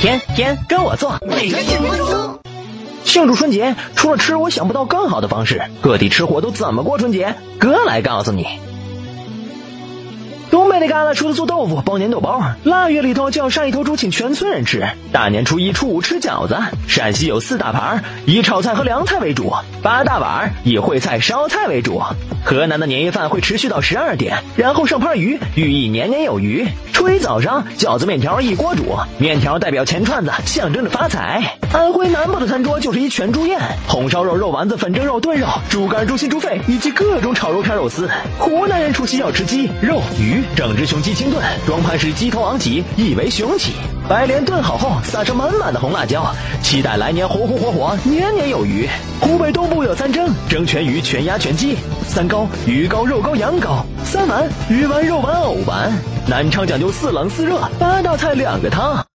天天跟我做，每天见不中。庆祝春节，除了吃，我想不到更好的方式。各地吃货都怎么过春节？哥来告诉你。那旮旯除了做豆腐、包年豆包，腊月里头就要杀一头猪请全村人吃。大年初一、初五吃饺子。陕西有四大盘，以炒菜和凉菜为主；八大碗以烩菜、烧菜为主。河南的年夜饭会持续到十二点，然后上盘鱼，寓意年年有余。初一早上，饺子面条一锅煮，面条代表钱串子，象征着发财。安徽南部的餐桌就是一全猪宴，红烧肉、肉丸子、粉蒸肉、炖肉、猪肝、猪心、猪肺以及各种炒肉片、肉丝。湖南人除夕要吃鸡、肉、鱼，整只雄鸡清炖，装盘时鸡头昂起，意为雄起。白莲炖好后，撒上满满的红辣椒，期待来年红红火火，年年有余。湖北东部有三蒸：蒸全鱼、全鸭、全鸡；三高：鱼高、肉高、羊高；三丸：鱼丸、肉丸、藕丸。南昌讲究四冷四热，八道菜两个汤。